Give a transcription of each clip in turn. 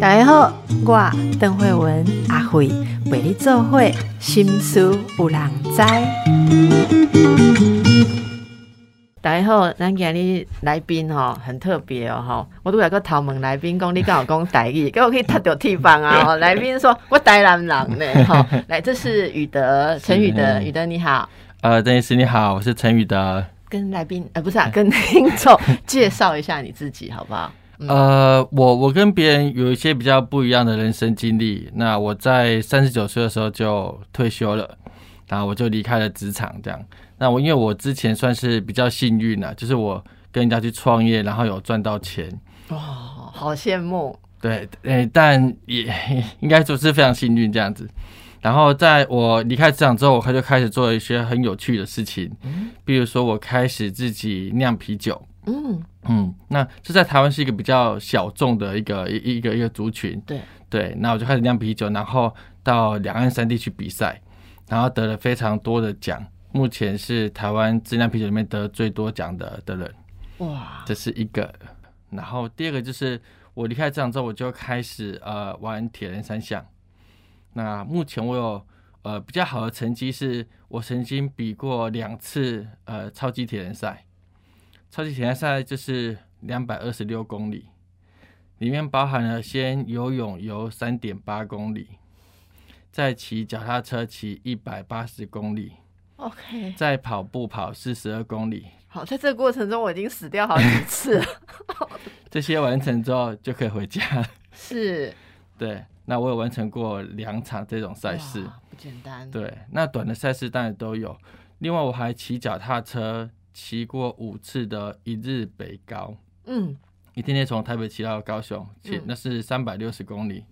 大家好，我邓慧文阿慧为你做会心思有人知。大家好，咱今日来宾吼很特别哦吼，我都有个头问来宾讲你刚好讲台语，给我可以踢到地方啊 吼。来宾说我台南人呢 吼，来这是宇德陈宇德，宇德你好，呃，邓医师你好，我是陈宇德。跟来宾呃不是啊，跟听众介绍一下你自己好不好？呃，我我跟别人有一些比较不一样的人生经历。那我在三十九岁的时候就退休了，然后我就离开了职场，这样。那我因为我之前算是比较幸运啊，就是我跟人家去创业，然后有赚到钱。哇，好羡慕。对，诶，但也 应该说是非常幸运这样子。然后在我离开职场之后，我就开始做一些很有趣的事情，嗯，比如说我开始自己酿啤酒，嗯。嗯，那这在台湾是一个比较小众的一个一一个一个族群，对。对，那我就开始酿啤酒，然后到两岸三地去比赛，然后得了非常多的奖，目前是台湾自酿啤酒里面得最多奖的的人，哇，这是一个。然后第二个就是我离开职场之后，我就开始呃玩铁人三项。那目前我有呃比较好的成绩，是我曾经比过两次呃超级铁人赛。超级铁人赛就是两百二十六公里，里面包含了先游泳游三点八公里，再骑脚踏车骑一百八十公里，OK，再跑步跑四十二公里。好，在这个过程中我已经死掉好几次了。这些完成之后就可以回家了。是，对。那我有完成过两场这种赛事，不简单。对，那短的赛事当然都有。另外，我还骑脚踏车骑过五次的一日北高，嗯，一天天从台北骑到高雄，骑那是三百六十公里。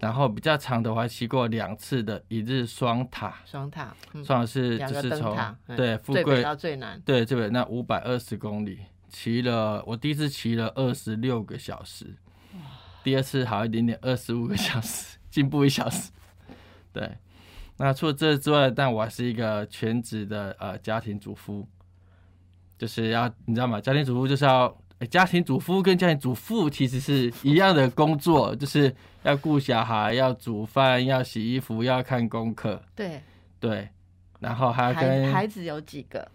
然后比较长的，我还骑过两次的一日双塔，双塔，双塔是就是从对富贵到最南，对这边那五百二十公里，骑了我第一次骑了二十六个小时。第二次好一点点，二十五个小时，进步一小时。对，那除了这之外，但我还是一个全职的呃家庭主妇，就是要你知道吗？家庭主妇就是要，家庭主妇跟家庭主妇其实是一样的工作，就是要顾小孩，要煮饭，要洗衣服，要看功课。对对，然后还要跟孩子有几个？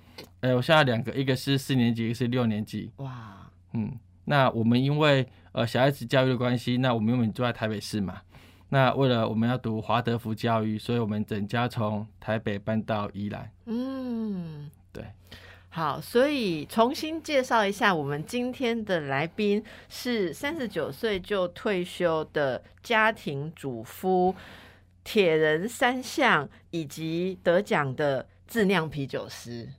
哎，我现在两个，一个是四年级，一个是六年级。哇，嗯，那我们因为。呃，小孩子教育的关系，那我们原本住在台北市嘛。那为了我们要读华德福教育，所以我们整家从台北搬到宜兰。嗯，对。好，所以重新介绍一下，我们今天的来宾是三十九岁就退休的家庭主夫，铁人三项以及得奖的。自酿啤酒师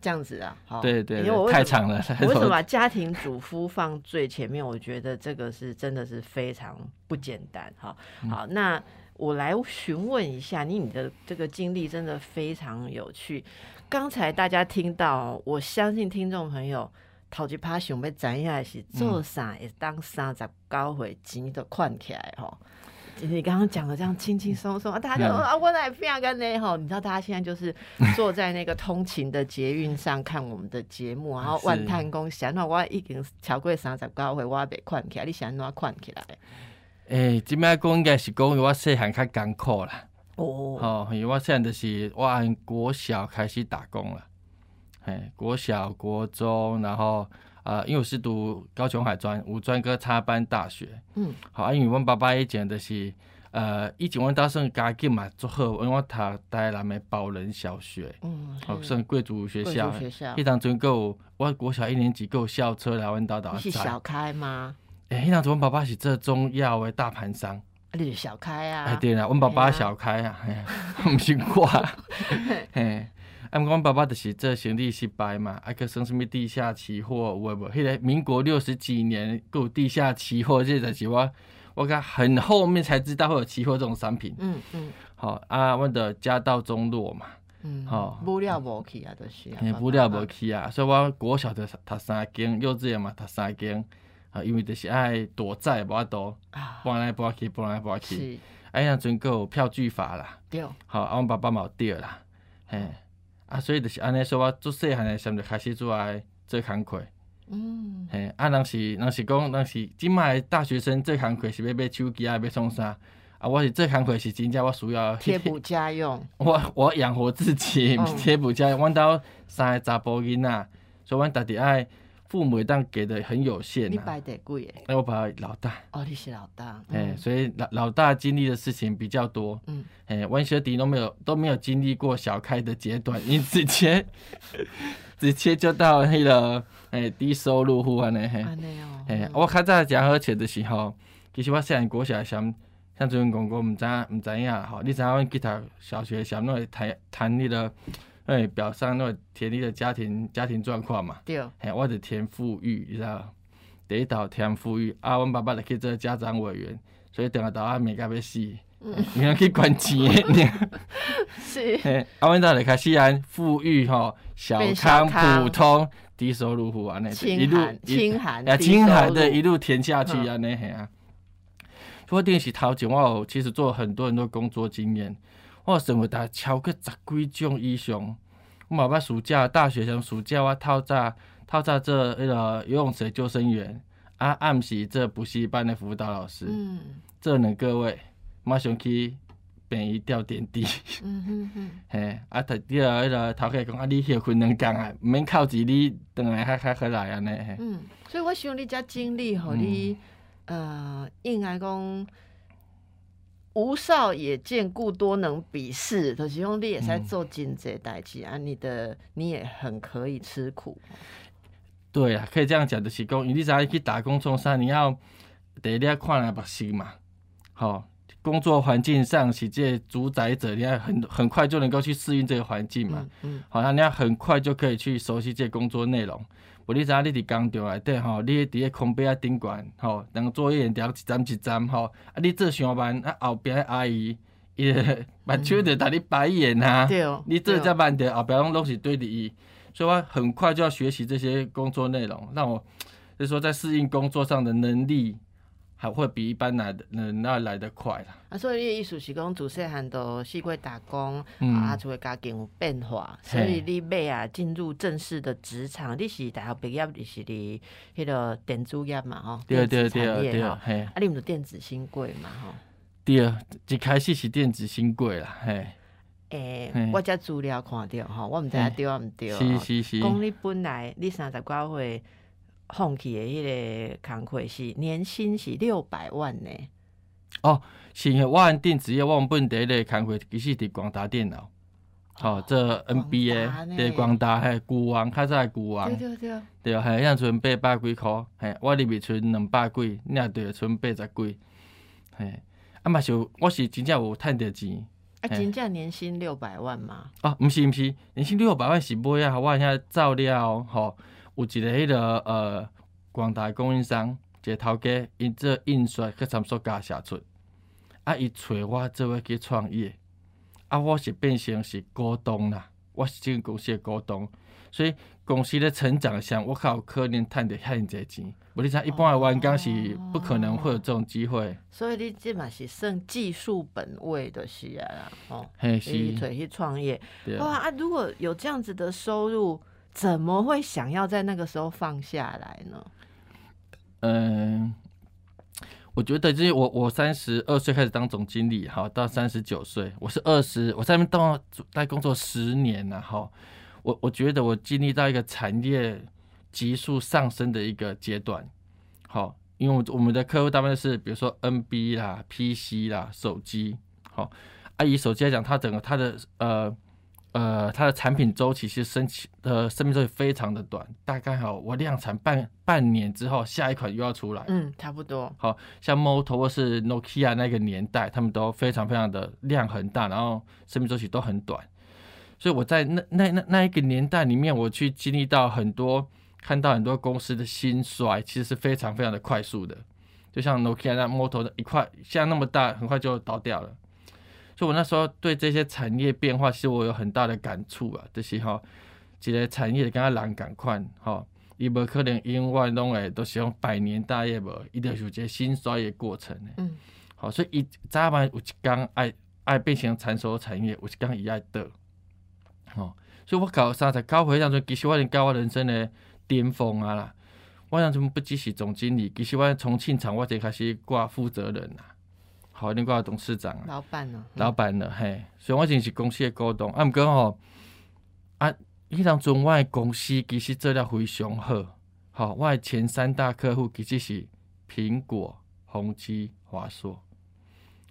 这样子啊，好，对对，因为我太长了。为什么把家庭主妇放最前面？我觉得这个是真的是非常不简单。好，好，那我来询问一下你，你的这个经历真的非常有趣。刚才大家听到，我相信听众朋友头一趴想要知影是做啥，也当三十九岁钱都款起来哈。你刚刚讲的这样轻轻松松，大家就啊，我来变个呢吼，你知道大家现在就是坐在那个通勤的捷运上看我们的节目，然后万叹公想那我已经超过三十九岁，我被困起来，你想怎困起来？诶，即摆讲应该是讲我细汉较艰苦啦。哦，好，因为我现在就是我按国小开始打工了，嘿，国小、国中，然后。啊，因为我是读高雄海专五专科插班大学，嗯，好，啊因为阮爸爸以前就是，呃，以前阮家算家境嘛足好，因为我读台南的宝仁小学，嗯，好算贵族学校，学校，迄当阵够，我国小一年级够校车来阮叨叨。是小开吗？诶，迄当阵阮爸爸是做中药的大盘商，你是小开啊？哎对啦，阮爸爸小开啊，唔 是我，嘿。啊，毋阮爸爸就是做生意失败嘛，啊，去算什么地下期货，有无？迄个民国六十几年，有地下期货，这就是我，我讲很后面才知道会有期货这种商品。嗯嗯。好啊，阮的家道中落嘛。嗯。好。无了无去啊，就是。无了无去啊，所以我国小就读三间，幼稚园嘛读三间，啊，因为就是爱躲债，无法度，搬来搬去，搬来搬去。是。哎呀，阵有票据法啦。对。好，啊，阮爸爸嘛有对啦，嘿。啊，所以就是安尼说，我做细汉诶时阵就开始做爱做工课，嗯，嘿，啊，人是人是讲，人是即卖大学生做工课是要买手机啊，要创啥？啊，我是做工课是真正我需要贴补家用。我我养活自己，贴补家用。阮兜三个查甫囡仔，所以阮家己爱父母当给的很有限。你排第几诶？那我排老大。哦，你是老大。哎，所以老老大经历的事情比较多。嗯。哎，阮小弟都没有都没有经历过小开的阶段，你直接 直接就到那个诶低收入户安尼嘿。安尼哦。哎，我较早食好钱的时候，其实我细汉过小想，像阵讲过，毋知毋知影吼。你知影阮吉他小学时那会谈谈迄个诶表上那个填你的家庭家庭状况嘛。对。嘿，我就填富裕，你知道？第一道填富裕，啊，阮爸爸就去做家长委员，所以等下到阿面甲要死。你要去管钱，是。阿文达来开始安富裕吼，小康普通低收入户安尼，一路清寒，啊，清寒的一路填下去安尼嘿啊。不过电视头前我有其实做很多很多工作经验，我生活大超过十几种以上。我嘛捌暑假大学生暑假我透早透早做迄个游泳池救生员，啊暗时做补习班的辅导老师，嗯，这能各位。马上去便宜吊点滴，嗯嗯嗯，嘿，啊，头第二个头家讲啊，你休困两工啊，毋免靠钱，你等来较较好来安尼。嗯，所以我希望你遮经历，互你呃，应该讲无少也见故多能比试，就是讲你也在做真济代志啊，你的你也很可以吃苦。对啊，可以这样讲，就是讲，你只去打工从啥，你要第一要看来目心嘛，好。工作环境上是这主宰者，你要很很快就能够去适应这个环境嘛？嗯，好，像你要很快就可以去熟悉这工作内容。不，你知影你伫工厂内底吼，你伫个空杯啊顶管吼，当作业条一站一站吼，啊，你做上班啊，后边阿姨伊 目睭着打你白眼啊，对哦，你做这慢的后边拢拢是对你，所以我很快就要学习这些工作内容，让我就是说在适应工作上的能力。还会比一般来的人那来得快啦。啊，所以你的意思是讲，自细汉都四过打工，啊，就会家境有变化，所以你尾啊进入正式的职场，你是大学毕业，你是伫迄个电子业嘛，吼，对对对对，嘿，啊，你们电子新贵嘛，吼，对，一开始是电子新贵啦，嘿，诶，我只资料看着，吼，我毋知影对毋对，是是是，讲你本来你三十几岁。放弃的迄个工课是年薪是六百万呢。哦，是我按定职业，我本地个工课其实伫广达电脑。哦，这 NBA 伫广达嘿，股王较早股王。对对对。对，嘿，像存八百几箍，嘿，我入面存两百几，你也对，存八十几。嘿，啊嘛是，我是真正有趁着钱。啊，真正年薪六百万吗？啊，毋是毋是，年薪六百万是买啊，我遐照料吼。有一个迄个呃，广大供应商，一个头家，因做印刷去参数加写出，啊，伊找我做要去创业，啊，我是变成是股东啦，我是这个公司的股东，所以公司的成长上，我较有可能赚得遐济钱，无你像一般的员工是不可能会有这种机会。所以你即嘛是算技术本位的是啊，哦，嘿是，去创业，哇啊，如果有这样子的收入。怎么会想要在那个时候放下来呢？嗯，我觉得就是我我三十二岁开始当总经理，好到三十九岁，我是二十，我在那边当在工作十年了，哈，我我觉得我经历到一个产业急速上升的一个阶段，好，因为我我们的客户大部分是比如说 NB 啦、PC 啦、手机，好，啊以手机来讲，它整个它的呃。呃，它的产品周期其实生期呃生命周期非常的短，大概好我量产半半年之后，下一款又要出来。嗯，差不多。好像 Moto 或是 Nokia 那个年代，他们都非常非常的量很大，然后生命周期都很短。所以我在那那那那一个年代里面，我去经历到很多，看到很多公司的兴衰，其实是非常非常的快速的。就像 Nokia 那 Moto 的一块，现在那么大，很快就倒掉了。所以，我那时候对这些产业变化，其实我有很大的感触啊。就是吼，一个产业跟他人赶快，吼，伊无可能永远拢会都是用百年大业无，一定有一个兴衰的过程的。嗯。好，所以伊早晚有一天爱爱变成成熟产业，有一天伊爱倒。吼，所以我搞三十九岁当中，其实我已经到我人生的巅峰啊啦。我当阵不只是总经理，其实我重庆厂我就开始挂负责人啦，好，你挂董事长啊，老板呢？老板了嘿，所以我真是公司的股东。啊，毋过吼，啊，迄当阵我的公司其实做了非常好，好，我的前三大客户其实是苹果、宏基、华硕，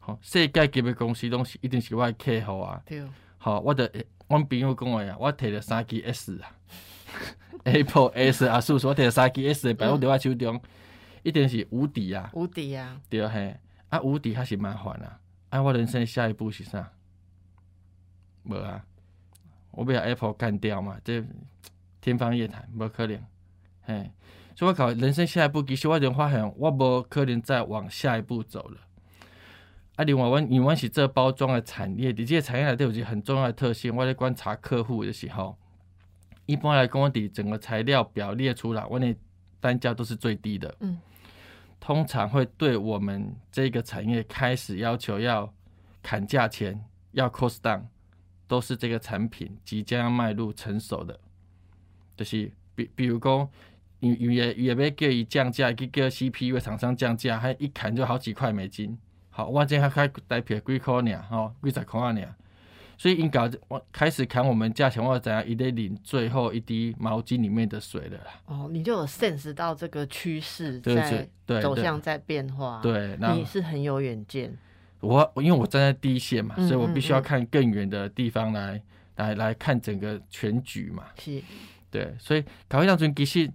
好，世界级的公司拢是一定是我的客户啊。对。好，我的阮朋友讲话啊，我摕着三支 S 啊。Apple S 啊，叔叔，我摕三 G S 摆我伫我手中，一定是无敌啊！无敌啊！对嘿，啊无敌还是麻烦啊！啊，我人生下一步是啥？无啊，我要 Apple 干掉嘛？这天方夜谭，无可能。嘿，所以我考人生下一步，其实我已经发现，我无可能再往下一步走了。啊，另外，我因为是这包装的产业，伫这个产业内底有一个很重要的特性，我在观察客户的时候。一般来讲，我伫整个材料表列出来，我那单价都是最低的。通常会对我们这个产业开始要求要砍价钱，要 cost down，都是这个产品即将要迈入成熟的。就是比比如讲，也也也要叫伊降价，去叫 CPU 厂商降价，还一砍就好几块美金。好，我这还开代表几块尔，吼，几十块尔。所以应该我开始砍我们价钱，或者怎样也得领最后一滴毛巾里面的水了啦。哦，你就有 sense 到这个趋势在走向在变化。对，你是很有远见。我因为我站在第一线嘛，所以我必须要看更远的地方来来来看整个全局嘛。是，对，所以搞一张专其实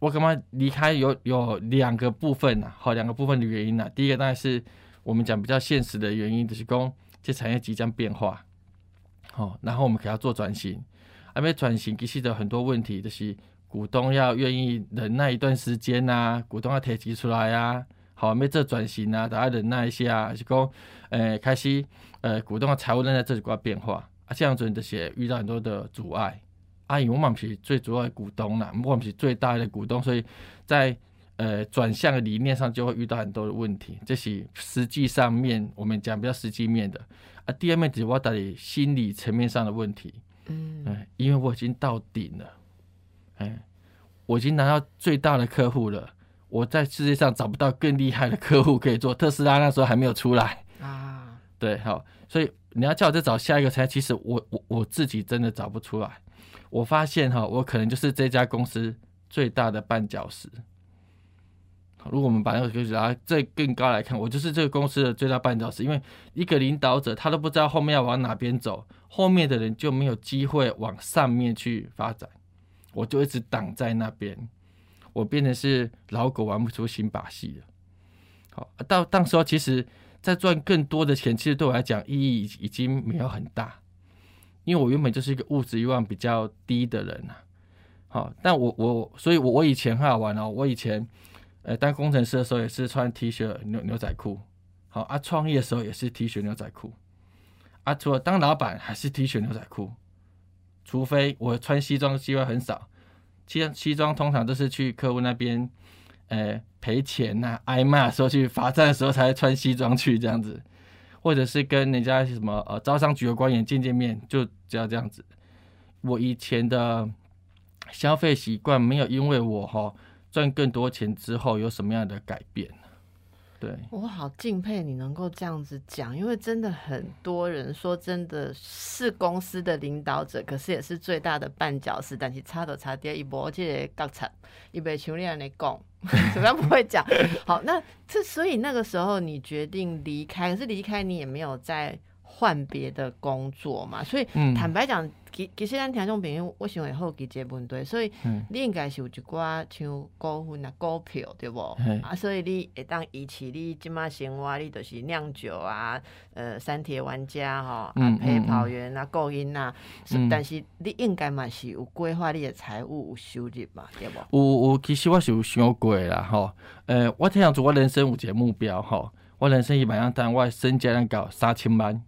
我干嘛离开有有两个部分呐，好，两个部分的原因呐。第一个当然是我们讲比较现实的原因，就是讲这产业即将变化。好，然后我们给他做转型，还没转型，其实有很多问题，就是股东要愿意忍耐一段时间呐，股东要提及出来呀。好，没这转型啊，大家忍耐一下，是讲，呃，开始，呃，股东的财务正在这里挂变化啊，这样子这些遇到很多的阻碍。阿姨，我们是最主要的股东啦，我们是最大的股东，所以在呃转向的理念上就会遇到很多的问题，这是实际上面我们讲比较实际面的啊。第二面只我到底心理层面上的问题，嗯，哎，因为我已经到顶了，哎，我已经拿到最大的客户了，我在世界上找不到更厉害的客户可以做。特斯拉那时候还没有出来啊，对，好，所以你要叫我再找下一个才，其实我我我自己真的找不出来。我发现哈，我可能就是这家公司最大的绊脚石。如果我们把那个格局拉再更高来看，我就是这个公司的最大绊脚石。因为一个领导者他都不知道后面要往哪边走，后面的人就没有机会往上面去发展，我就一直挡在那边，我变成是老狗玩不出新把戏了。好，到到时候其实再赚更多的钱，其实对我来讲意义已经没有很大，因为我原本就是一个物质欲望比较低的人啊。好，但我我所以，我我以前很好玩哦，我以前。呃，当工程师的时候也是穿 T 恤牛牛仔裤，好啊，创业的时候也是 T 恤牛仔裤，啊，除了当老板还是 T 恤牛仔裤，除非我穿西装机会很少，西西装通常都是去客户那边，呃，赔钱呐，挨骂时候去罚站的时候才穿西装去这样子，或者是跟人家什么呃招商局的官员见见面，就只要这样子。我以前的消费习惯没有因为我哈。赚更多钱之后有什么样的改变对我好敬佩你能够这样子讲，因为真的很多人说真的是公司的领导者，可是也是最大的绊脚石。但是差都差跌一波，这个高产一被穷人来讲，怎么样不会讲？好，那这所以那个时候你决定离开，可是离开你也没有再换别的工作嘛？所以坦白讲。其其实咱听众朋友，我想会好奇这问题，所以你应该是有一寡像股份啊、股票，对无？啊，所以你会当维持你即马生活，你就是酿酒啊、呃、三铁玩家吼、啊、陪跑员啊、购音啊，但是你应该嘛是有规划你的财务有收入嘛，对无？有有，其实我是有想过啦，吼，呃，我听样做，我人生有一个目标，吼，我人生一百样单，我身家能搞三千万，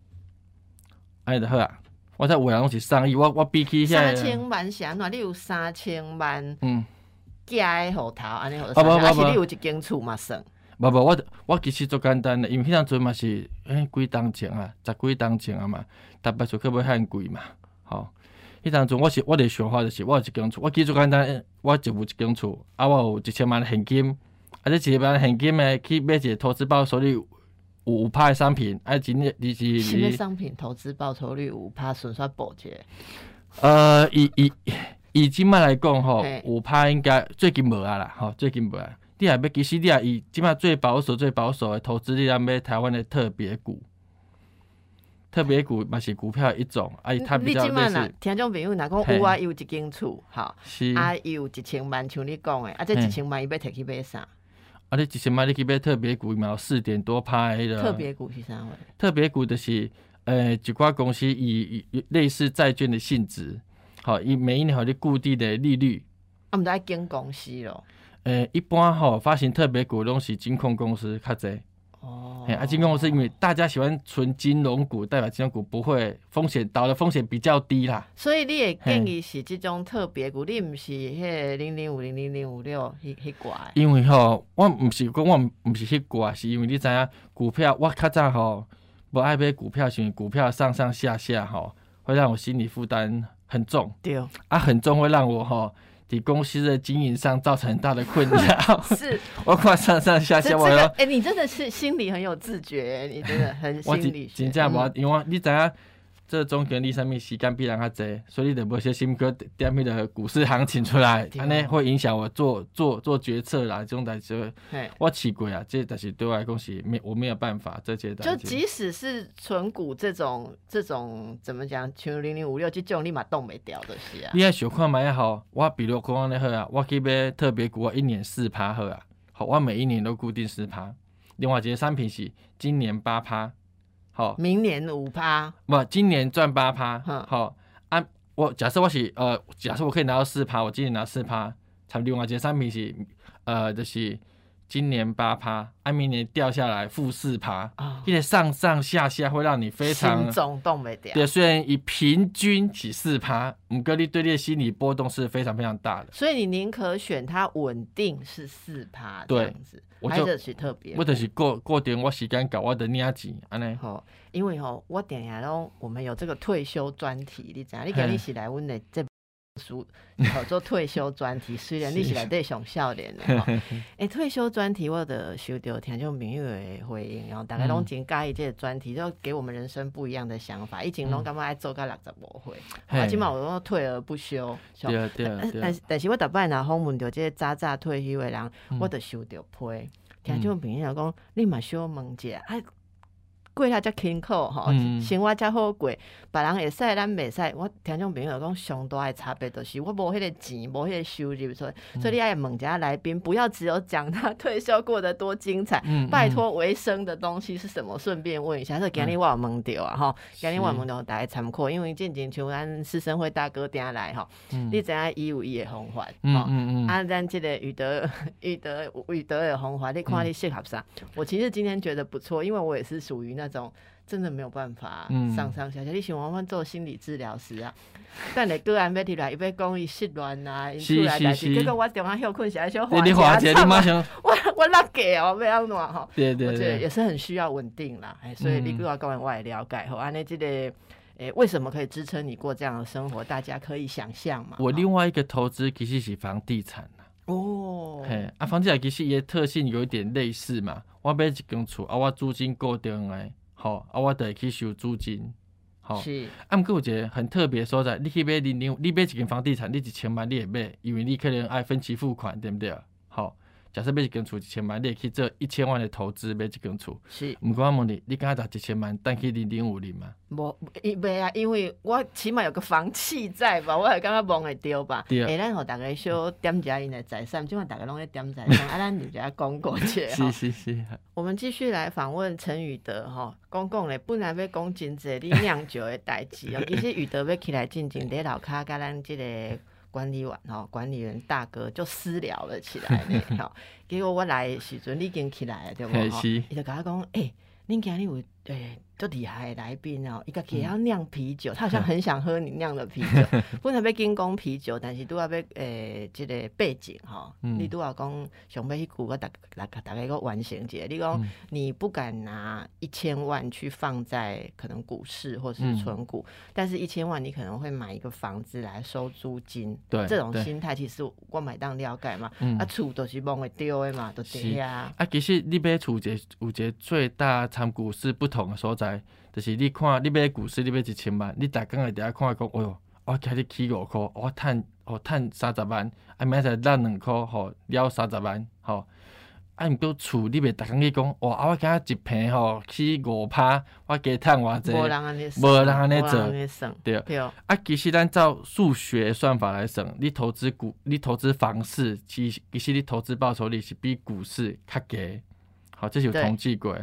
安尼著好啊。我才有人拢是送伊，我我比起三千万是安怎？你有三千万，嗯，加诶户头安尼，还是你有一间厝嘛算？不不，我我其实足简单诶，因为迄当阵嘛是诶几当前啊，十几当前啊嘛，逐摆厝去要很贵嘛，吼，迄当阵我是我的想法就是，我有一间厝，我记住简单，我就有一间厝，啊，我有一千万现金，啊，这一千万现金诶，去买一个投资报酬率五趴的商品，啊，今日你是什么商品？投资报酬率五趴，顺算保值？呃，以以以今麦来讲吼，五趴应该最近无啊啦，吼，最近无啊。你也要其实你也以今麦最保守、最保守的投资，你要买台湾的特别股。特别股嘛是股票一种，啊，它比较类似。听众朋友，若讲有啊，有一间厝，好，啊，有一千万，像你讲的，啊，这一千万伊要摕去买啥？啊，你一千买你去买特别股，嘛有四点多拍的。特别股是啥货？特别股就是，呃，一寡公司以类似债券的性质，好，以每一年好的固定的利率。啊，毋知爱跟公司咯。呃，一般吼发行特别股拢是金控公司较济。哦，啊，金融公司因为大家喜欢存金融股，代表金融股不会风险倒的风险比较低啦。所以你也建议是这种特别股，你唔是迄零零五零零零五六迄迄挂。因为吼，我唔是讲我唔是迄挂，是因为你知影股票我较早吼不爱买股票，是因为股票上上下下吼会让我心理负担很重。对，啊，很重会让我吼。你公司的经营上造成很大的困扰，是 我快上上下下，我要哎，你真的是心里很有自觉，你真的很心理。真正无，因为你知影。这总经理上面时间必然较侪，所以你得无小心个点迄个股市行情出来，安尼会影响我做做做决策啦。这种代志，我试过啊，这但是对我来讲是没我没有办法这些。就即使是纯股这种这种怎么讲，像零零五六这种立马动没掉的是啊。你爱小看买好，我比如讲安尼好啊，我去买特别股，一年四趴好啊，好，我每一年都固定四趴。另外一个商品是今年八趴。好，明年五趴，不，今年赚八趴。好，啊，我假设我是呃，假设我可以拿到四趴，我今年拿四趴，差另外一件商品是呃，就是。今年八趴，啊，明年掉下来负四趴，因为上上下下会让你非常心中动没掉。对，虽然以平均起四趴，五个你对你的心理波动是非常非常大的。所以你宁可选它稳定是四趴这样子，还是特别？我就是过过点我时间搞我的领钱安尼。吼，因为吼我定下拢我们有这个退休专题，你知影？你今日是来阮的这。书好做退休专题，虽然你是来对上笑脸的哈。哎，退休专题我的收到听就明月的回应，然后大家拢真介意这个专题，就给我们人生不一样的想法。以前拢感觉爱做到六十五岁，啊，起码我都退而不休。对对但是但是我大摆若访问到这早早退休的人，我都收到批。听就朋友讲，你嘛小问者，哎。过下才轻苦吼，生活才好过，别人会使，咱袂使。我听种朋友讲，上大的差别就是我无迄个钱，无迄个收入，所以所以你爱问一下来宾，不要只有讲他退休过得多精彩，拜托维生的东西是什么？顺便问一下，说今日我有问到啊吼，今日我有问到大家参考，因为渐渐像咱师生会大哥定来吼，你知影伊有伊的方法，嗯嗯嗯，啊，咱即个宇德宇德宇德的方法，你看你适合啥？我其实今天觉得不错，因为我也是属于那。那种真的没有办法上上下下。你喜欢欢做心理治疗师啊？但你个案要提来，伊要讲伊失恋啊，出来代志，结果我电话休困起来就你滑姐，你马上我我拉给哦，不要乱哈。对对对，也是很需要稳定啦。哎，所以你跟我讲完我也了解。吼，安尼这个诶，为什么可以支撑你过这样的生活？大家可以想象嘛。我另外一个投资其实是房地产哦，嘿，啊，房地产其实也特性有一点类似嘛。我买一间厝，啊，我租金固定诶，吼，啊，我得去收租金，吼。是。啊，毋过有一个很特别所在，你去买零零，你买一间房地产，你一千万你会买，因为你可能爱分期付款，对毋对？好。假设买一间厝一千万，你也可以做一千万的投资买一间厝。是，毋过我问你，你敢拿一千万等去零零五零吗？无，伊袂啊，因为我起码有个房契在吧，我会感觉望会丢吧。对。哎，咱互逐个小点一下因的财产，今晚大家拢在点财产，啊，咱就只讲过去。是是是。我们继续来访问陈宇德吼，讲讲咧本来要讲真济你酿酒的代志哦，其实宇德要起来进进咧，老卡甲咱即个。管理员吼，管理员大哥就私聊了起来呢。好，结果我来时阵，你已经起来了，对不？哈，伊就甲我讲，哎，恁今日有对。就厉害的来宾哦，一个也要酿啤酒，他好像很想喝你酿的啤酒，不能被进攻啤酒，但是都要被诶，这个背景哈，你都要讲想要去鼓个大大大概一个完形节，你讲你不敢拿一千万去放在可能股市或是存股，但是一千万你可能会买一个房子来收租金，对，这种心态其实我买当了解嘛，啊厝都是梦会丢的嘛，都对啊，啊其实你买厝一有一个最大参股是不同的所在。就是你看，你买股市，你买一千万，你逐工会伫遐看讲，哎哟，我今日起五箍，我趁哦趁三十万，啊明仔赚两箍，吼了三十万，吼。啊，毋过厝你袂逐工去讲，哇，啊我今日一平吼起五趴，我加趁偌济，无人安尼，无人安尼做，对。对。啊，其实咱照数学算法来算，你投资股，你投资房市，其其实你投资报酬率是比股市较低，好，这是有统计过，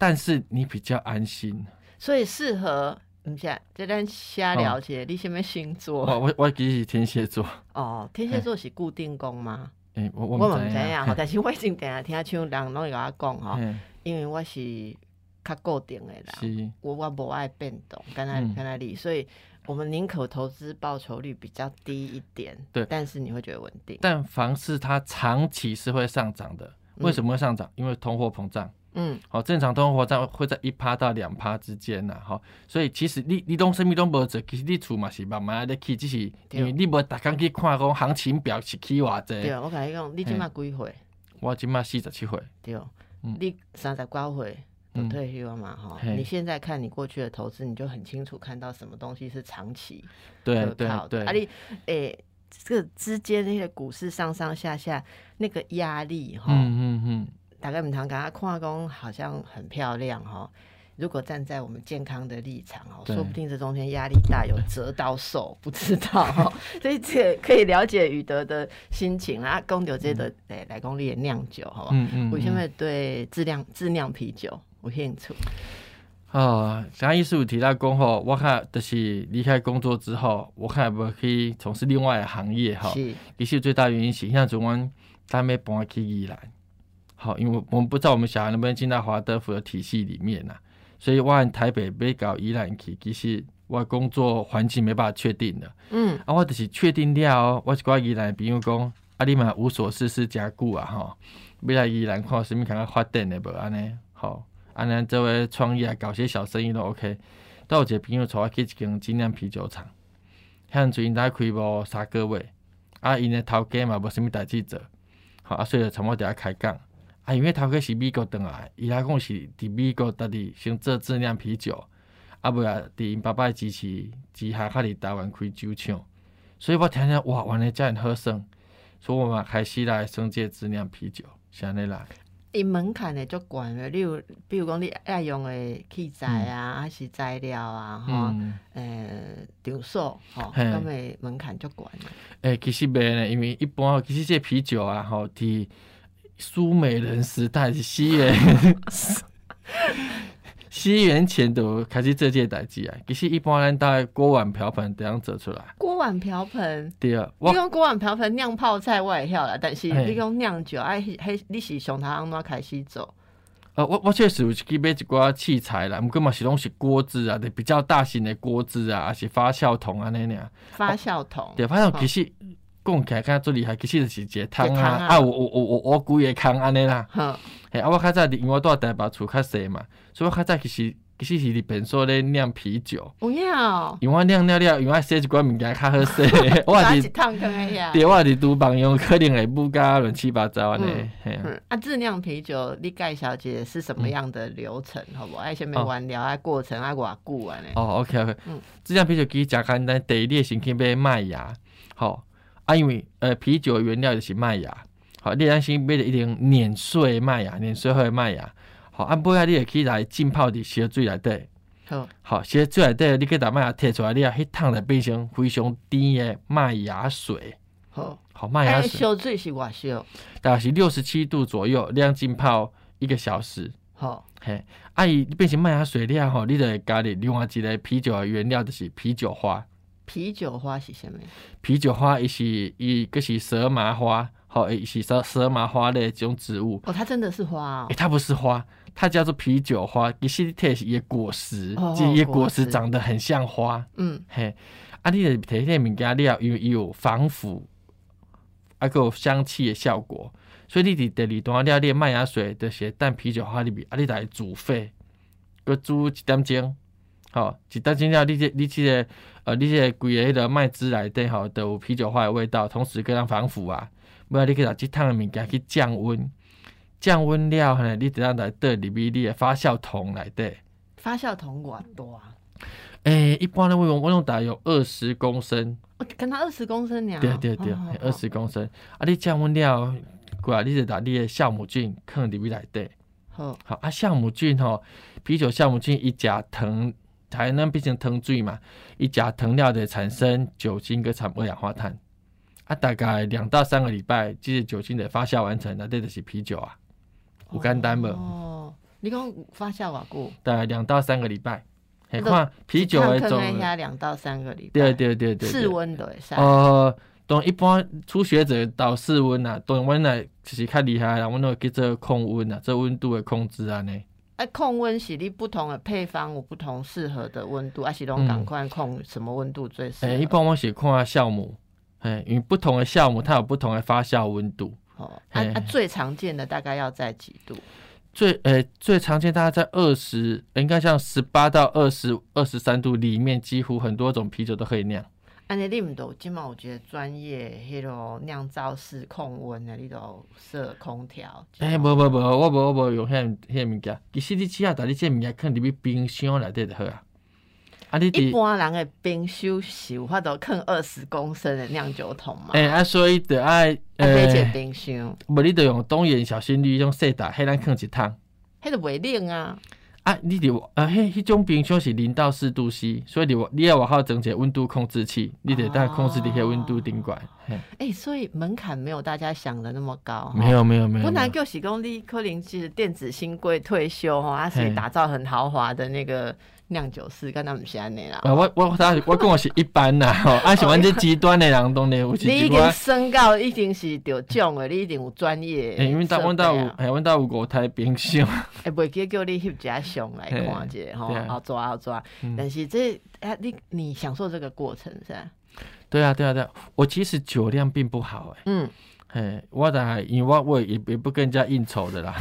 但是你比较安心。所以适合，唔是这咱瞎了解，你什么星座？我我我其实天蝎座。哦，天蝎座是固定工吗？诶，我我唔知样，但是我已经定下听像人拢会甲我讲吼，因为我是较固定的啦，我我不爱变动，跟他跟他理，所以我们宁可投资报酬率比较低一点，对，但是你会觉得稳定。但房市它长期是会上涨的，为什么会上涨？因为通货膨胀。嗯，好，正常通货在会在一趴到两趴之间呐，哈，所以其实你你东什么都无做，其实你厝嘛是慢慢的起，只是因为你无逐工去看讲行情表是起偌济。对，我甲你讲，你今麦几岁？我今麦四十七岁。对，你三十九岁都退休了嘛，哈，你现在看你过去的投资，你就很清楚看到什么东西是长期对对对，啊，你诶，这个之间那些股市上上下下那个压力，哈，嗯嗯嗯。大概唔通讲，矿工好像很漂亮哈。如果站在我们健康的立场哦，说不定这中间压力大，有折到手，不知道哈。所以这可以了解宇德的心情啊。公牛这个诶，来公也酿酒，好吧？嗯嗯。我现在对质量质量啤酒有兴趣。啊，刚意思有提到讲吼，我看就是离开工作之后，我看不可以从事另外的行业哈。是。其实最大原因是，像昨晚他们搬去宜兰。好，因为我们不知道我们小孩能不能进到华德福的体系里面呐，所以我按台北被搞宜兰去，其实我工作环境没办法确定的。嗯，啊，我就是确定了，我是挂宜兰，朋友讲，啊，你嘛无所事事加固啊，吼，未来宜兰看什么看看发展的无安尼，好，安尼这位创业搞些小生意都 OK。到有一个朋友带我去一间精酿啤酒厂，向最近在开无三个月，啊，因的头家嘛无什物代志做，好，啊，所以就差不多伫遐开讲。啊，因为头家是美国倒来，伊拉讲是伫美国搭伫先做质量啤酒，啊，尾啊伫因爸爸支持之下，较伫台湾开酒厂，所以我听听哇，原来遮尔好耍，所以我嘛开始来升级质量啤酒，是安尼来。伊门槛会足悬了，例如比如讲你爱用的器材啊，还是材料啊，吼，诶，场所，吼，咁诶门槛足悬诶。诶，其实袂呢，因为一般其实这啤酒啊，吼，伫。苏美人时代是西元，西元前都开始这届代志啊。其实一般人大概锅碗瓢盆怎样做出来。锅碗瓢盆，对啊，你用锅碗瓢盆酿泡菜我也晓了，但是你用酿酒，哎，嘿，你是从他安怎开始做？呃，我我确实有去买一寡器材啦，毋过嘛是拢是锅子啊，比较大型的锅子啊，还是发酵桶啊那样。发酵桶，对，发酵其实。讲起来较最厉害，其实就是一个汤啊！啊，我我我我我规个汤安尼啦。好，嘿，啊，我较早因为我住台北厝较细嘛，所以我较早其实其实是伫便所咧酿啤酒。不要，因为我酿了了，因为洗一寡物件较好洗。我伫汤羹诶呀。对，我是厨房用可能会不加乱七八糟安尼。嗯，啊，自酿啤酒，你介小姐是什么样的流程？好不？爱先没完了，爱过程爱偌久安尼。哦，OK OK。嗯，自酿啤酒其实诚简单，第一你先去买麦芽，好。啊，因为呃，啤酒原料就是麦芽，好，你安心买着一点碾碎麦芽，碾碎后的麦芽，好，按不下你也可以来浸泡伫烧水内底，好，好，洗水内底，你可以把麦芽摕出来，你啊，迄烫来变成非常甜的麦芽水，好，好，麦芽水，烧水是偌烧？大概是六十七度左右，这样浸泡一个小时，好，嘿，啊，伊变成麦芽水了吼，你就加入另外一个啤酒的原料，就是啤酒花。啤酒花是什么？啤酒花伊是伊个是蛇麻花，好，诶，是蛇蛇麻花类这种植物。哦，它真的是花哦。诶，它不是花，它叫做啤酒花。伊是它是也果实，也果实长得很像花。嗯，嘿，啊，你的提些物件，你要有有防腐，啊，个有香气的效果。所以你伫第二段你要练麦芽水的些但啤酒花里面，啊，你来煮沸，搁煮一点钟，好，一点钟了，你这你这个呃，你这规个迄个麦汁内底吼，都有啤酒花的味道，同时可以防腐啊。不然你去拿即烫的物件去降温，降温了呢，你得让来倒里面你的发酵桶来底。发酵桶偌多啊？诶，一般的我用我用大有二十公升。跟他二十公升俩。对对对，二十公升。啊，你降温了，过来你就拿你的酵母菌放里面来底。好。好啊，酵母菌吼，啤酒酵母菌一加糖，才能变成糖水嘛。一加糖料的产生酒精跟产二氧化碳。啊，大概两到三个礼拜，即是酒精的发酵完成，那这就是啤酒啊，不简单嘛。哦，你讲发酵偌久？大概两到三个礼拜。看啤酒的种，两到三个礼拜。对对对对。室温的呃，当一般初学者到室温啊，当温呢就是较厉害啦，我那叫做控温啊，这温度的控制啊呢。啊，控温是你不同的配方有不同适合的温度，啊是拢赶快控什么温度最适合？一般我是看酵母。哎，因为不同的酵母，它有不同的发酵温度。哦，啊啊，最常见的大概要在几度？最呃，最常见大概在二十，应该像十八到二十二十三度里面，几乎很多种啤酒都可以酿。安尼你毋都，即满有一个专业迄种酿造室控温的，你都设空调。哎，无无无，我无我无用迄迄物件。其实你只要把你这物件放入去冰箱内底就好啊。啊！你一般人的冰箱是有法度放二十公升的酿酒桶嘛？哎，啊，所以得爱呃，冰箱，无你得用东元小心率用细打，迄咱放一桶，迄个袂冷啊。啊，你得啊，迄迄种冰箱是零到四度 C，所以你你要往后整个温度控制器，你得带控制这些温度顶管。哎，所以门槛没有大家想的那么高。没有没有没有。不难就喜功力柯林其实电子新贵退休哈，他是打造很豪华的那个。酿酒师跟他们是安尼啦。我我他我跟我是一般啦，吼 啊喜欢这极端的人当然。你已经升高，已经是得奖的，你一定有专业。因为到阮到有，哎问到有五台冰箱。哎，袂记叫你翕只相来看下，吼，好抓好抓。但是这哎，你你享受这个过程是吧？对啊对啊对啊，我其实酒量并不好哎。嗯。哎，我的因为我我也也不跟人家应酬的啦。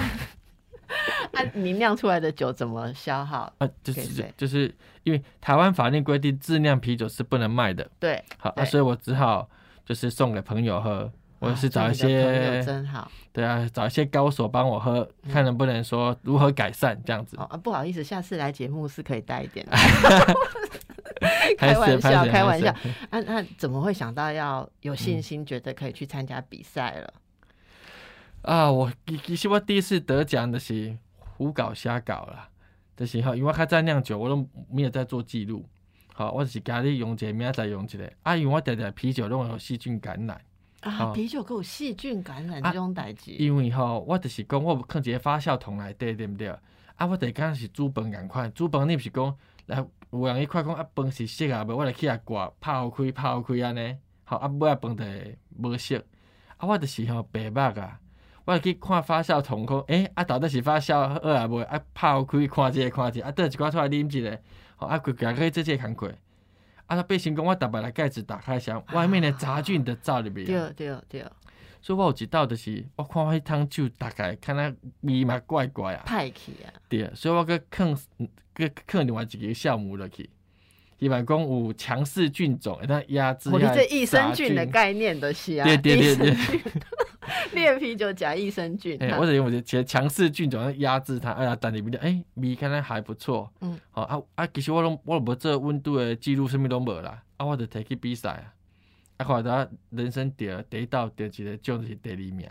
啊，你酿出来的酒怎么消耗？啊，就是就是因为台湾法令规定，自酿啤酒是不能卖的。对，好，啊，所以我只好就是送给朋友喝，或者是找一些真好，对啊，找一些高手帮我喝，看能不能说如何改善这样子。啊，不好意思，下次来节目是可以带一点 的。开玩笑，开玩笑。那，那怎么会想到要有信心，觉得可以去参加比赛了？啊，我其实我第一次得奖的是胡搞瞎搞啦，就是吼，因为我较早酿酒，我都没有在做记录。吼，我是家里用一个，明仔载用一个。啊，因为我常常啤酒拢有细菌感染。啊，啤酒有细菌感染这种代志。因为吼，我就是讲，我放一个发酵桶内底，对不对？啊，我第工是煮饭共款，煮饭你毋是讲来有人伊看讲啊，饭是熟啊，无我来起来挂泡开泡开安尼。吼，啊，尾啊饭就无熟。啊，我就是吼白目啊。我去看发酵桶讲，诶，啊，到底是发酵好啊袂？啊，泡开看一个看一个，啊，倒一寡出来啉一下，吼，啊，规家可以做这工课。啊，那背心讲，我逐摆来盖子打开箱，外面的杂菌都走入去。对对对。所以我有一道就是，我看迄汤酒大概看那味嘛怪怪啊。歹去啊。对，所以我去放，去放另外一个酵母落去。一般讲有强势菌种，它压制。我这益生菌的概念都是啊。对对对对。烈啤酒加益生菌，哎，我者用我的强强势菌种压制它，哎呀，但里面的哎，味看来还不错，嗯，好啊啊，其实我拢我无这温度的记录，什么拢无啦，啊，我就提去比赛啊，啊，后来人生得第一道得一个奖是第二名，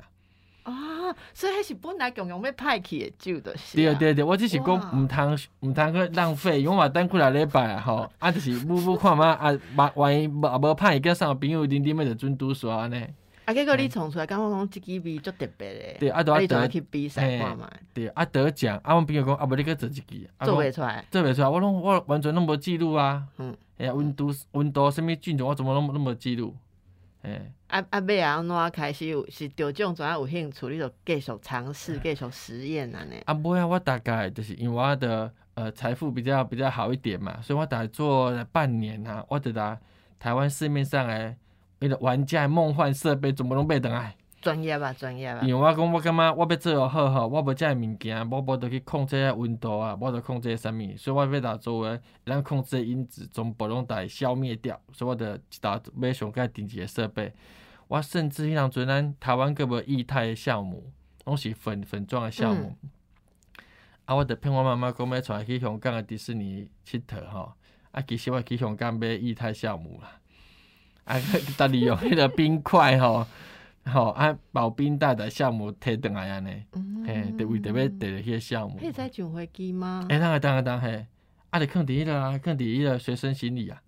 啊，所以迄是本来强强要派去的酒的是，对对对，我只是讲唔通唔通去浪费，因为我等过来礼拜啊，吼，啊，就是补补看嘛，啊，万万一无无派，叫上朋友啉啉的就准拄煞呢。啊，结果你创出来，感觉讲这支味足特别诶，对，啊，得得去比赛看嘛，对，啊，得奖，啊，我朋友讲，啊，无你去做一支，做袂出来，做袂出来，我拢我完全拢无记录啊，嗯，哎呀，温度温度什么菌种，我怎么拢那么记录？诶，啊啊，尾啊，安怎开始有是对种怎啊有兴趣，你就继续尝试，继续实验安尼？啊，尾啊，我大概就是因为我的呃财富比较比较好一点嘛，所以我大概做了半年啊，我得来台湾市面上诶那个玩家梦幻设备全部拢买倒来。专业啊，专业啊。因为我讲，我感觉我要做哦好吼，我无遮个物件，我无得去控制温度啊，我得控制啥物，所以我要打做诶，咱控制因子全部拢来消灭掉，所以我得打买上盖顶级诶设备。我甚至迄当阵咱台湾个无液态项目，拢是粉粉状诶酵母。啊，我得骗我妈妈讲要带去香港诶迪士尼佚佗吼，啊，其实我去香港买液态项目啦，啊，搭利用 迄个冰块吼。吼，啊，保冰袋的项目摕倒来安尼，嘿，特为特别摕迄个项目。可以再上飞机吗？哎，当然当然当然，嘿，啊，得放伫迄个啊，放伫迄个随身行李啊，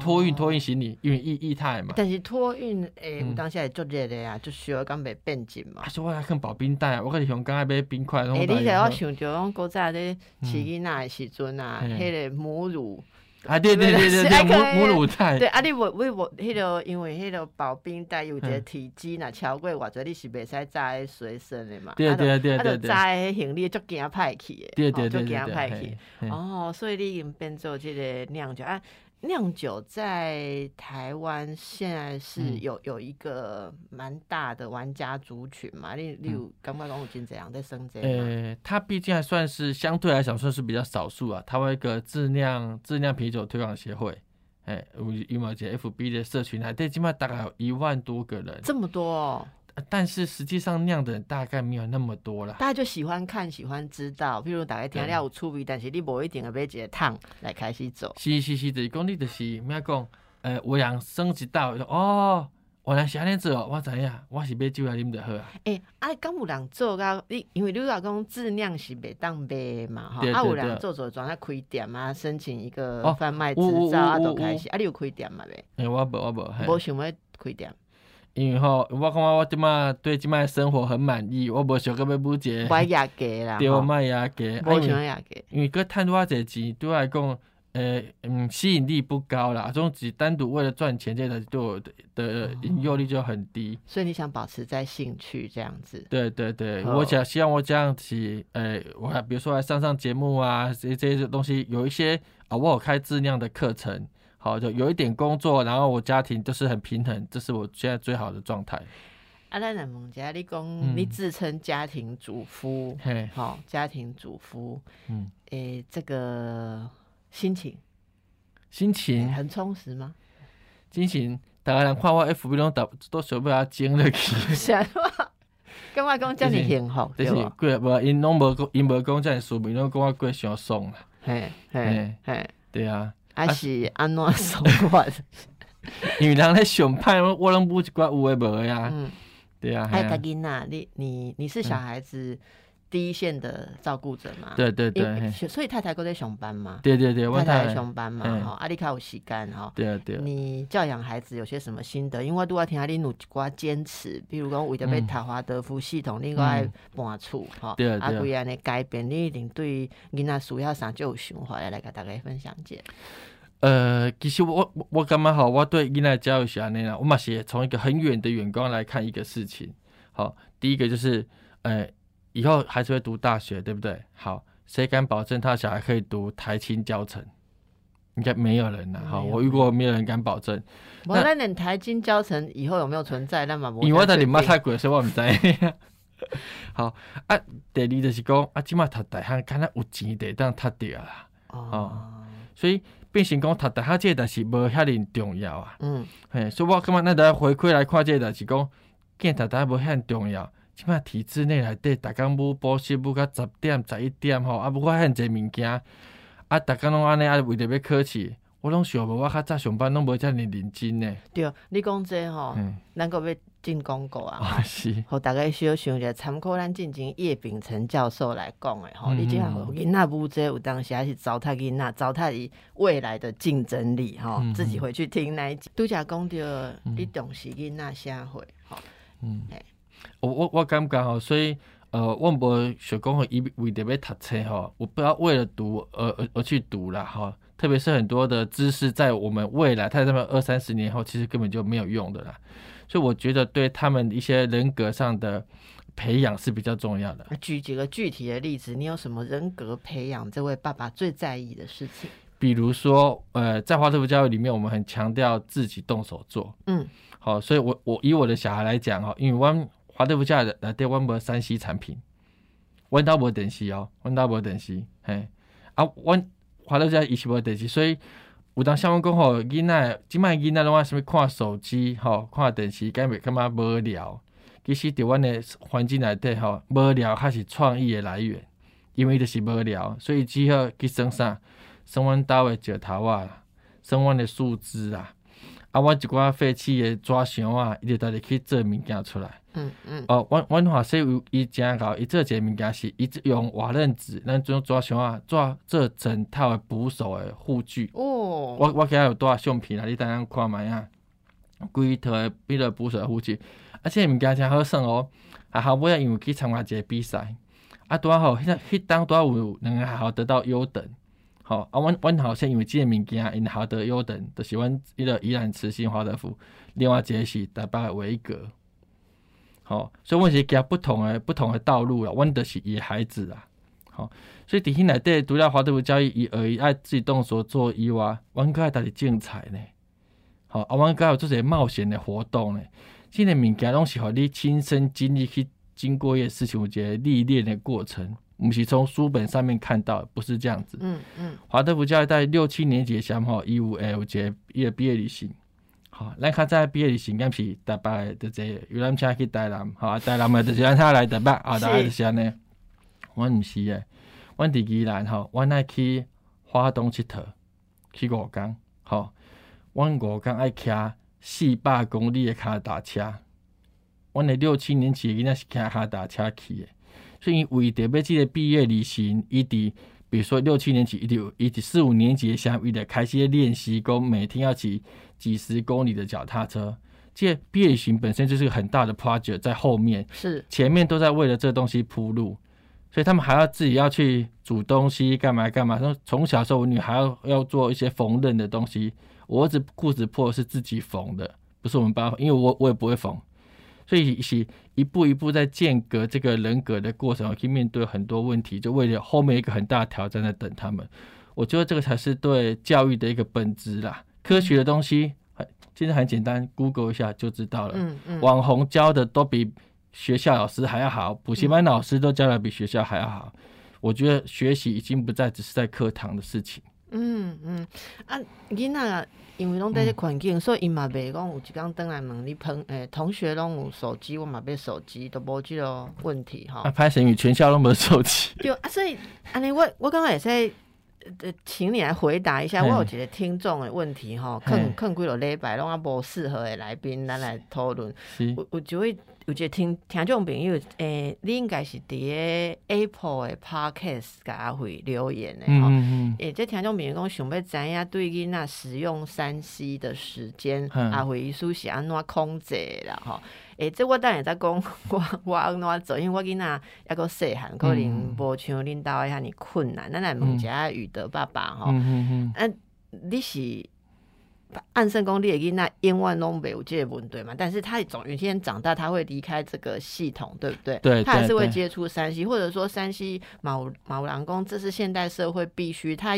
托运托运行李，因为液液态嘛。但是托运诶，有当时会足热的啊，就需要讲袂变紧嘛。啊，所以我来放保冰袋啊，我去香港爱买冰块。诶，你才我想着讲古早咧饲囡仔诶时阵啊，迄个母乳。啊，对对对对对，母母乳菜。对啊，你我我我迄个，因为迄个保冰袋有一个体积呐，超过偌济你是袂使在随身的嘛。对对对对对。啊，在行李足惊歹去的，对对对对，足惊歹去。哦，所以你已经变做即个酿酒啊。酿酒在台湾现在是有有一个蛮大的玩家族群嘛？例例如刚刚讲我今怎样在升级？呃，它毕竟还算是相对来讲算是比较少数啊。台湾一个自酿自酿啤酒推广协会，哎，有羽毛姐 FB 的社群，还对，起码大概有一万多个人，这么多。哦。但是实际上酿的人大概没有那么多了，大家就喜欢看，喜欢知道。譬如大家听了有趣味，但是你无一定要买一个桶来开始做。是是是，就是讲你就是咩讲？呃，有人升级到哦，原来是安尼做，我知影，我是买酒来啉就好啊。诶，啊，敢有人做到你？因为你老讲自酿是袂当卖嘛，哈。啊，有人做做状态开店啊，申请一个贩卖执照啊，都开始。啊，你有开店嘛？未？诶，我无，我无，无想要开店。因为吼，我感觉我即马对即摆生活很满意，我无想要要补一个，压价啦，对我，卖压价，无想压价。因为佮赚偌济钱，对我来讲，诶，嗯，吸引力不高啦。这种只单独为了赚钱，这个对我的的引诱力就很低。所以你想保持在兴趣这样子？对对对，我想希望我这样子，诶，我比如说来上上节目啊，这这些东西有一些啊，我有开质量的课程。好，就有一点工作，然后我家庭就是很平衡，这是我现在最好的状态。阿兰南蒙家，你讲你自称家庭主妇，好，家庭主妇，嗯，诶，这个心情，心情很充实吗？心情，大家人看我 F B 拢都都想不要精了去。是啊，跟我讲叫你幸福，就是？过无因拢无讲，因无讲叫你说明，拢讲我过上爽啦。嘿，嘿，嘿，对啊。还是安怎生活？因为人咧想派，我拢不一寡有诶无呀。嗯，对啊。还有囡仔，你你你是小孩子第一线的照顾者嘛？对对对。所以太太都在上班嘛？对对对，太太上班嘛？哈，阿丽卡有时间哈。对啊对。你教养孩子有些什么心得？因为都要听阿丽努寡坚持，比如讲为了被塔华德福系统另外搬出哈。阿贵安尼改变，你一定对囡仔需要啥就有想法来来跟大家分享者。呃，其实我我我感觉好，我对囡仔教育是安尼啦，我嘛是从一个很远的远光来看一个事情。好，第一个就是，呃，以后孩子会读大学，对不对？好，谁敢保证他小孩可以读台青教程？应该没有人呐。好，我遇过没有人敢保证。我那点台青教程以后有没有存在？那么因为他你妈太贵，所以我唔知。好啊，第二就是讲啊，起码读大汉，看他有钱得当读掉啦。哦，所以。变成讲读大汉这代是无遐尼重要啊，嗯，嘿，所以我感觉咱得回馈来看这代是讲，见读大汉无遐重要，起码体制内内底，逐工要补习要到十点十一点吼，啊，无法遐济物件，啊，逐工拢安尼啊，为着要考试，我拢想无我较早上班拢无遮尔认真呢。对，你讲这吼，咱个要。进广告啊！好，大概需要想一下，参考咱进前叶秉成教授来讲的吼，你即下囡仔不这有当时还是糟蹋囡仔，糟蹋伊未来的竞争力吼。自己回去听那一集，都假讲着你重视囡仔社会吼。嗯，我我我感觉吼，所以呃，我无想讲伊为着要读册吼，我不要为了读而而而去读啦吼。特别是很多的知识，在我们未来，他这么二三十年后，其实根本就没有用的啦。所以我觉得对他们一些人格上的培养是比较重要的。举几个具体的例子，你有什么人格培养这位爸爸最在意的事情？比如说，呃，在华特福教育里面，我们很强调自己动手做。嗯，好，所以我我以我的小孩来讲哈，因为我华德福教育来对我们山西产品，阮兜无电视哦，阮兜无电视，嘿，啊，阮华德福教育一起无电视，所以有当像我讲吼，囡仔，即摆囡仔拢爱啥物看手机，吼，看电视，感觉感觉无聊。其实伫阮的环境内底吼，无聊还是创意的来源，因为伊就是无聊，所以只好去生啥。生阮兜的石头啊，生阮的树枝啊，啊，我一寡废弃的纸箱啊，伊就带入去做物件出来。嗯嗯。哦，阮阮话说伊真搞，伊做一个物件是，伊用瓦楞纸，咱种纸箱啊，做做整套的捕手的护具。哦。我我今仔有带相片啊，你等下看卖啊。规套的彼个捕手的护具，而且物件真好耍哦。啊，后尾啊，因为去参加一个比赛，啊，拄好，迄迄当拄有两个学校得到优等。好啊，阮阮好像因为即个物件，因豪德优等，就是阮伊个依然慈心华德福，另外一个是台北维格。好，所以阮是行不同的不同的道路啊，阮的是伊孩子啊。好，所以伫迄内底读了华德福教育，伊而伊爱自己动手做以外，阮个爱搭哩精彩呢。好，啊，阮个有做些冒险的活动呢。即个物件拢是互你亲身经历去经过一些事情，有一个历练的过程。我们是从书本上面看到，不是这样子。嗯嗯。华德福教育在六七年级的时候，一五 L 节一个毕业旅行。好，咱看在毕业旅行，敢是台北的这游览车去台南，好，台南的就是让他来台北，啊，大概是安尼。阮毋是诶，阮伫宜兰吼，阮爱去华东佚佗，去五江，吼，阮五江爱骑四百公里的卡达车。阮诶六七年级囡仔是骑卡达车去的。所以为特别即个毕业旅行，伊伫比如说六七年级，伊伫伊伫四五年级下伊的开始练习，讲每天要骑几十公里的脚踏车。这毕业旅行本身就是个很大的 project，在后面是前面都在为了这东西铺路，所以他们还要自己要去煮东西，干嘛干嘛。从从小时候，我女孩要要做一些缝纫的东西，我儿子裤子破是自己缝的，不是我们帮，因为我我也不会缝。所以是一步一步在间隔这个人格的过程，去面对很多问题，就为了后面一个很大的挑战在等他们。我觉得这个才是对教育的一个本质啦。科学的东西其实很简单，Google 一下就知道了。嗯嗯。网红教的都比学校老师还要好，补习班老师都教的比学校还要好。我觉得学习已经不再只是在课堂的事情。嗯嗯。啊，囡仔。因为拢在这环境，所以伊嘛袂讲有一工登来问你朋诶同学拢有手机，我嘛买手机都无即个问题吼。啊，拍成语全校拢无手机。就 啊，所以安尼我我刚刚也在呃，请你来回答一下，我有一个听众的问题吼，坑坑几落礼拜拢啊无适合的来宾咱来讨论。我我就会。有一个听听众朋友，诶，你应该是伫个 Apple 的 Podcast 甲阿辉留言的吼，诶，这听众朋友讲想要知影对囡仔使用三 C 的时间，阿辉意思是安怎控制啦吼？诶，这我当然在讲 我我安怎做，因为我囡仔抑个细汉，可能无像恁兜遐尼困难，咱来问一下宇德爸爸吼，嗯你是？暗圣功列因那千万拢没有这个问题嘛？但是他总有一天长大，他会离开这个系统，对不对？对，他还是会接触山西，或者说山西毛毛狼公，这是现代社会必须。他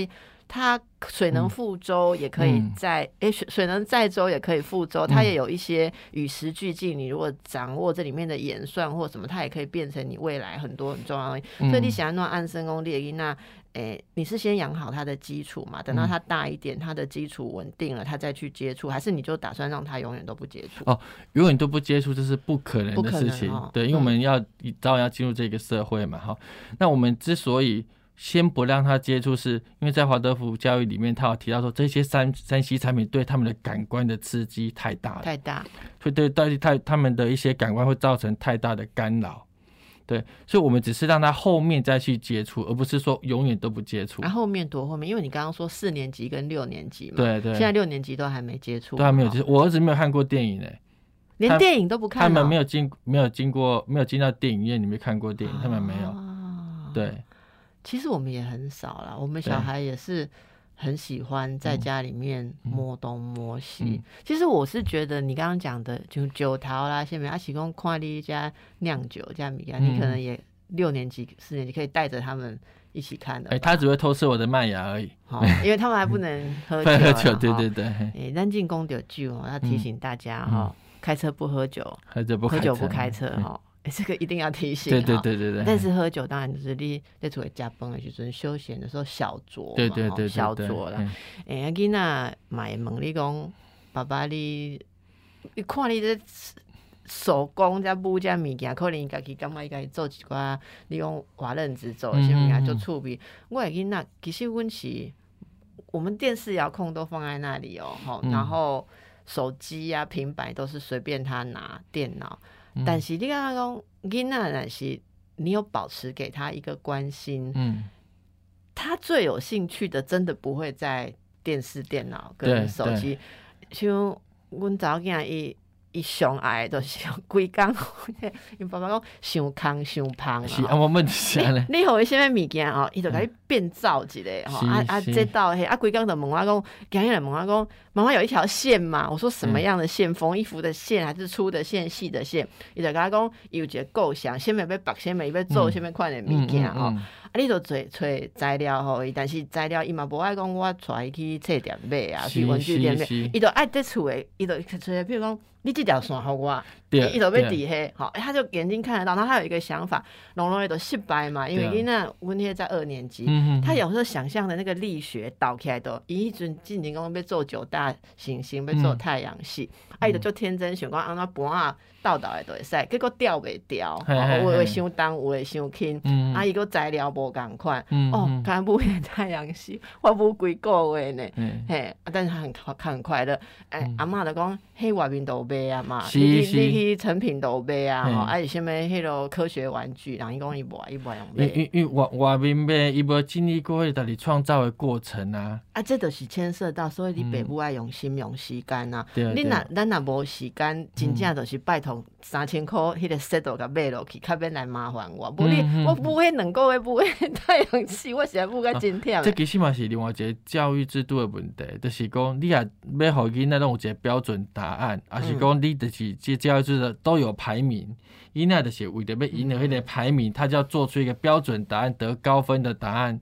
他水能覆舟，也可以在诶水水能载舟，也可以覆舟。它也有一些与时俱进。你如果掌握这里面的演算或什么，它也可以变成你未来很多很重要的。所以你想要弄暗生功列因那。诶，你是先养好他的基础嘛？等到他大一点，他的基础稳定了，他再去接触，还是你就打算让他永远都不接触？哦，永远都不接触，这是不可能的事情。对，因为我们要早晚要进入这个社会嘛，哈。那我们之所以先不让他接触，是因为在华德福教育里面，他有提到说，这些三三 C 产品对他们的感官的刺激太大了，太大，会对对太他们的一些感官会造成太大的干扰。对，所以，我们只是让他后面再去接触，而不是说永远都不接触。那后面多后面，因为你刚刚说四年级跟六年级嘛，对对，现在六年级都还没接触，都还没有接触。我儿子没有看过电影呢，连电影都不看。他们没有经没有经过没有进到电影院，里面看过电影，他们没有。对，其实我们也很少了，我们小孩也是很喜欢在家里面摸东摸西。其实我是觉得你刚刚讲的，就酒桃啦，下面阿喜公快递家酿酒这样米啊，你可能也六年级、四年级可以带着他们一起看的。哎，他只会偷吃我的麦芽而已，因为他们还不能 喝酒。喝酒，对对对。哎，南进宫的酒哦，要提醒大家哈。开车不喝酒，喝酒不喝酒不开车哈，这个一定要提醒。对对对对对。但是喝酒当然就是你在作为加班的时阵休闲的时候小酌对对对小酌啦。哎，阿囡仔买问你讲，爸爸你，你看你这手工加布加物件，可能伊家己感觉伊家己做一寡，你讲华人子做什么呀？做厝边，我囡仔其实阮是，我们电视遥控都放在那里哦，吼，然后。手机呀、平板都是随便他拿，电脑。但是你看讲，囡仔但是你有保持给他一个关心，嗯，他最有兴趣的，真的不会在电视、电脑跟手机。像阮早囝伊。伊上爱就是 规工，因爸爸讲伤空伤胖是啊，我问一下咧，你有啥物物件哦？伊就甲你变造一个吼，啊啊，这道嘿，啊规工就问我讲，今日问我讲，妈妈有一条线嘛？我说什么样的线？缝衣服的线还是粗的线、细的线？伊就甲我讲，有一个构想，先要要绑，先要要做，先要款的物件吼。啊，你就找找材料吼，伊但是材料伊嘛无爱讲，我带伊去册店买啊，去文具店买，伊著爱伫厝诶，伊就找，比如讲。你即条线互我，一头被底黑，好，他就眼睛看得到，然后他有一个想法，龙龙也都失败嘛，因为伊那温天在二年级，他有时候想象的那个力学倒起来都，一阵进前讲要做九大行星，要做太阳系，啊，伊就就天真想讲，让他搬啊倒倒来都会使，结果掉袂掉，有会伤重，有会伤轻，啊，伊个材料无共款，哦，干不变太阳系，我不几个月呢，嘿，但是他很很快乐，哎，阿嬷就讲，嘿，外面都买啊嘛，你你去成品都买啊，吼，啊，是啥物迄个科学玩具，人伊讲伊无，伊无用买。因因外外面买，伊无经历过迄个己创造的过程啊。啊，这都是牵涉到，所以你爸母爱用心用时间啊。你若咱若无时间，真正就是拜托三千块迄个 set 甲买落去，较免来麻烦我。无你我不会两个月不会 太阳系，我实在不该真忝。这其实嘛是另外一个教育制度的问题，就是讲你也要互囡仔拢有一个标准答案，还是讲。讲你就是这教育制的都有排名，伊那就是为着要赢得迄个排名，他就要做出一个标准答案，得高分的答案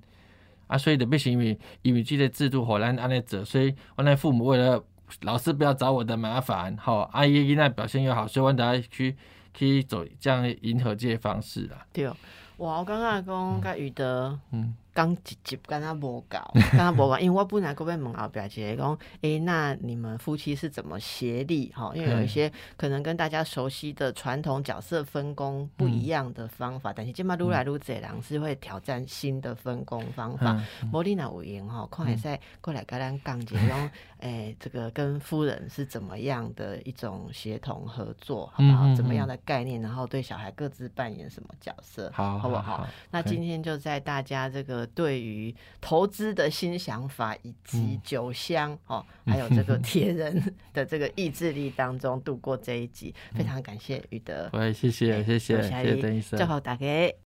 啊，所以特别是因为因为这个制度，互咱安尼做，所以我那父母为了老师不要找我的麻烦，好，阿姨伊那表现又好，所以我大家去去走这样迎合这些方式啦。对，哇，我刚刚讲甲宇德，嗯。刚一集跟他无搞，跟他无搞，因为我本来各位问后表姐讲，哎，那你们夫妻是怎么协力哈？因为有一些可能跟大家熟悉的传统角色分工不一样的方法，但是今嘛撸来撸这人是会挑战新的分工方法。摩莉娜委员哈，快在过来跟咱讲解，讲哎，这个跟夫人是怎么样的一种协同合作，好不好？怎么样的概念？然后对小孩各自扮演什么角色？好，好不好？那今天就在大家这个。对于投资的新想法，以及酒香哦，还有这个 铁人的这个意志力当中度过这一集，非常感谢宇德。喂，谢谢谢谢谢谢邓医生，最后打给。